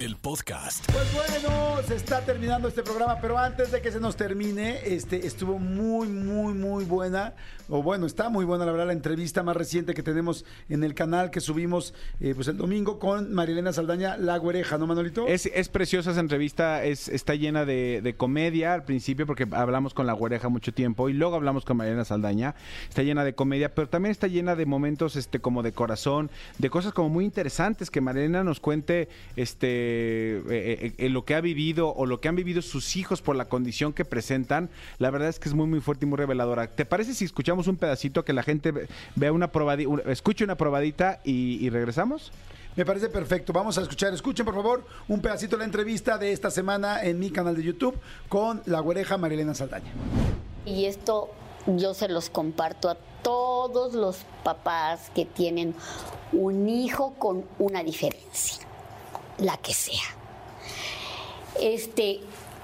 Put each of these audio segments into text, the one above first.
el podcast. Pues bueno, se está terminando este programa, pero antes de que se nos termine, este estuvo muy, muy, muy buena, o bueno, está muy buena la verdad la entrevista más reciente que tenemos en el canal que subimos eh, pues el domingo con Marilena Saldaña, La Güereja, ¿no, Manolito? Es, es preciosa esa entrevista, es, está llena de, de comedia al principio porque hablamos con La Güereja mucho tiempo y luego hablamos con Marilena Saldaña. Está llena de comedia, pero también está llena de momentos este como de corazón, de cosas como muy interesantes que Marilena nos cuente este eh, eh, eh, lo que ha vivido o lo que han vivido sus hijos por la condición que presentan. La verdad es que es muy muy fuerte y muy reveladora. ¿Te parece si escuchamos un pedacito que la gente ve- vea una probadita, escuche una probadita y, y regresamos? Me parece perfecto. Vamos a escuchar, escuchen por favor un pedacito de la entrevista de esta semana en mi canal de YouTube con La Güereja Marilena Saldaña. Y esto yo se los comparto a todos los papás que tienen un hijo con una diferencia, la que sea. Este,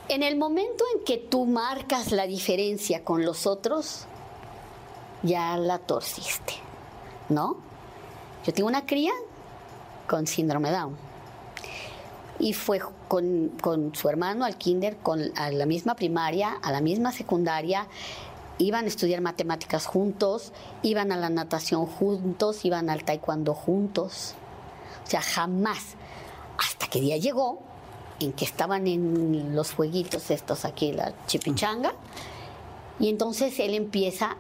en el momento en que tú marcas la diferencia con los otros, ya la torciste, ¿no? Yo tengo una cría con síndrome Down y fue con, con su hermano al kinder, con, a la misma primaria, a la misma secundaria, iban a estudiar matemáticas juntos, iban a la natación juntos, iban al taekwondo juntos. O sea, jamás. Hasta que día llegó en que estaban en los jueguitos estos aquí, la chipichanga, y entonces él empieza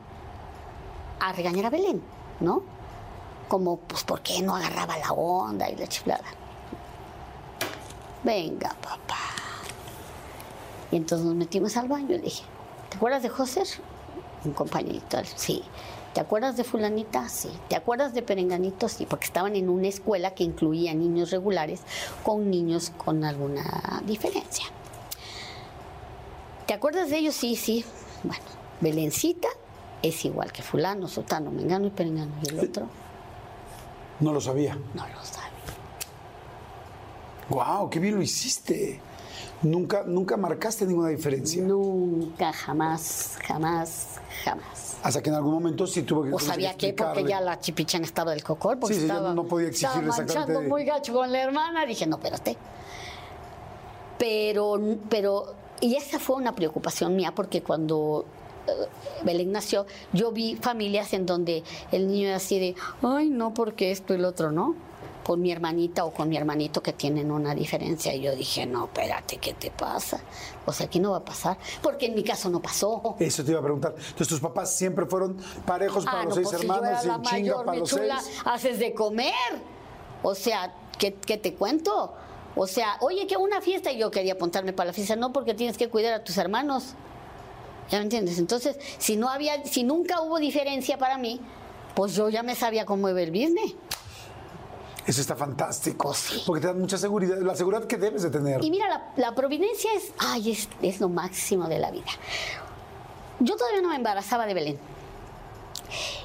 a regañar a Belén, ¿no? Como, pues, ¿por qué no agarraba la onda y la chiflada? Venga, papá. Y entonces nos metimos al baño y le dije, ¿te acuerdas de José? Un compañerito, sí. ¿Te acuerdas de fulanita? Sí. ¿Te acuerdas de Perenganito? Sí, porque estaban en una escuela que incluía niños regulares con niños con alguna diferencia. ¿Te acuerdas de ellos? Sí, sí. Bueno, Belencita es igual que fulano, sotano, mengano y perengano. Y el otro No lo sabía. no lo ¡Wow! ¡Qué bien lo hiciste! Nunca, nunca marcaste ninguna diferencia. Nunca, jamás, jamás, jamás. Hasta que en algún momento sí tuvo que O sabía que porque ya la chipichana estaba del cocor, porque Sí, sí, estaba, no podía exigir estaba manchando de- muy gacho con la hermana. Dije, no, espérate. Pero, pero, y esa fue una preocupación mía, porque cuando eh, Belén nació, yo vi familias en donde el niño era así de, ay, no, porque esto y lo otro, ¿no? Con mi hermanita o con mi hermanito que tienen una diferencia. Y yo dije, no, espérate, ¿qué te pasa? O sea, aquí no va a pasar, porque en mi caso no pasó. Eso te iba a preguntar. Entonces, tus papás siempre fueron parejos para Ah, los no, seis pues si yo hermanos era y la chinga para mi los chula, seis. haces de comer. O sea, ¿qué, qué te cuento? O sea, oye, que una fiesta y yo quería apuntarme para la fiesta, no porque tienes que cuidar a tus hermanos. ¿Ya me entiendes? Entonces, si no había, si nunca hubo diferencia para mí, pues yo ya me sabía cómo iba el business. Eso está fantástico. Sí. Porque te dan mucha seguridad, la seguridad que debes de tener. Y mira, la, la providencia es, ay, es, es lo máximo de la vida. Yo todavía no me embarazaba de Belén.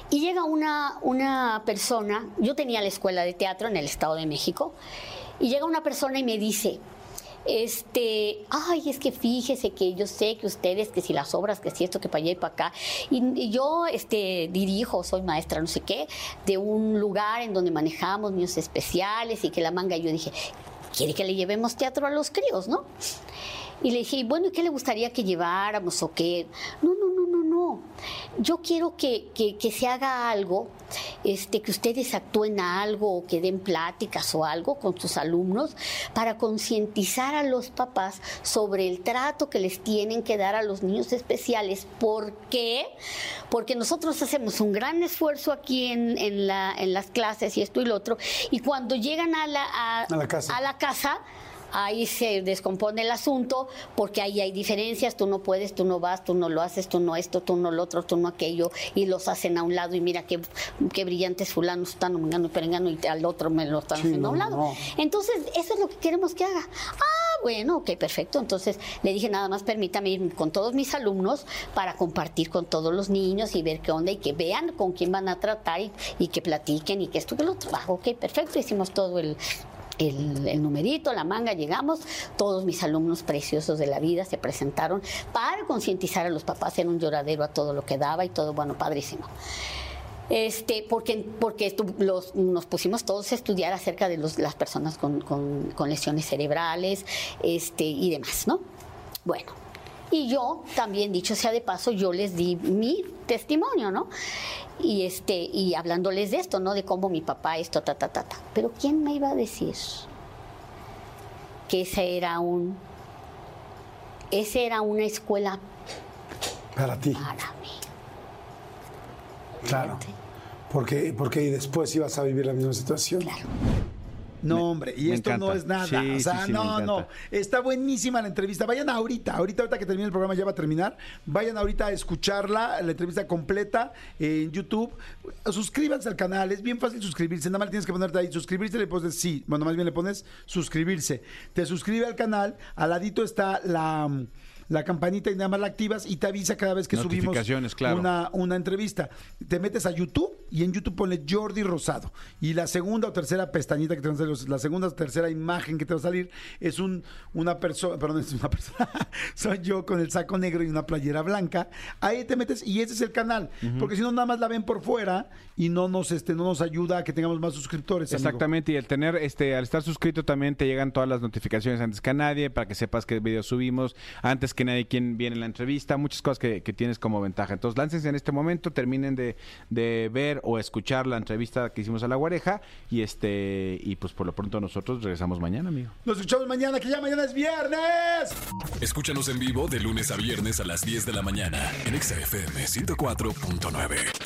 Y llega una, una persona, yo tenía la escuela de teatro en el Estado de México, y llega una persona y me dice, este, ay, es que fíjese que yo sé que ustedes, que si las obras, que si esto, que para allá y para acá, y, yo este, dirijo, soy maestra, no sé qué, de un lugar en donde manejamos niños especiales y que la manga, yo dije, quiere que le llevemos teatro a los críos, ¿no? Y le dije, bueno, ¿y qué le gustaría que lleváramos o qué? No, no, no. Yo quiero que, que- que se haga algo, este, que ustedes actúen a algo o que den pláticas o algo con sus alumnos para concientizar a los papás sobre el trato que les tienen que dar a los niños especiales. ¿Por qué? Porque nosotros hacemos un gran esfuerzo aquí en, en la- en las clases y esto y lo otro, y cuando llegan a la, a- A la casa. a la casa, ahí se descompone el asunto porque ahí hay diferencias, tú no puedes, tú no vas, tú no lo haces, tú no esto, tú no lo otro, tú no aquello, y los hacen a un lado y mira qué, qué brillantes fulanos están mengano y perengano y al otro me lo están Sí, haciendo a un lado. no. Entonces, eso es lo que queremos que haga. Ah, bueno, ok, perfecto. Entonces le dije, nada más permítame ir con todos mis alumnos para compartir con todos los niños y ver qué onda y que vean con quién van a tratar y, y que platiquen y que esto que lo otro. Ah, ok, perfecto. Hicimos todo el, el, el numerito, la manga, llegamos, todos mis alumnos preciosos de la vida se presentaron para concientizar a los papás, era un lloradero a todo lo que daba y todo, bueno, padrísimo. Este, porque porque los- nos pusimos todos a estudiar acerca de los- las personas con, con- con lesiones cerebrales este, y demás, ¿no? Bueno, y yo también, dicho sea de paso, yo les di mi testimonio, ¿no? Y, este, y hablándoles de esto, ¿no? De cómo mi papá esto, ta, ta, ta, ta. Pero ¿quién me iba a decir que ese era un... Ese era una escuela Para ti, para mí. claro. Porque, porque después ibas a vivir la misma situación. No, hombre, y esto no es nada. Sí, o sea, sí, sí, me no, no. Está buenísima la entrevista. Vayan ahorita, ahorita, ahorita que termine el programa, ya va a terminar. Vayan ahorita a escucharla, la entrevista completa en YouTube. Suscríbanse al canal, es bien fácil suscribirse. Nada más tienes que ponerte ahí, suscribirse, le pones sí. Bueno, más bien le pones suscribirse. Te suscribe al canal, al ladito está la. La campanita y nada más la activas y te avisa cada vez que subimos claro. una, una entrevista. Te metes a YouTube y en YouTube ponle Jordi Rosado. Y la segunda o tercera pestañita que te va a salir, la segunda o tercera imagen que te va a salir es un, una persona, perdón, es una persona, soy yo con el saco negro y una playera blanca. Ahí te metes y ese es el canal. Porque si no, nada más la ven por fuera y no nos, este, no nos ayuda a que tengamos más suscriptores. amigo. Exactamente, y al tener, este, al estar suscrito también te llegan todas las notificaciones antes que a nadie, para que sepas qué videos subimos, antes que nadie quien viene en la entrevista, muchas cosas que, que tienes como ventaja. Entonces, láncense en este momento, terminen de, de ver o escuchar la entrevista que hicimos a la guareja, y este, y pues por lo pronto nosotros regresamos mañana, amigo. Nos escuchamos mañana, que ya mañana es viernes. Escúchanos en vivo de lunes a viernes a las 10 de la mañana en Exa FM 104.9.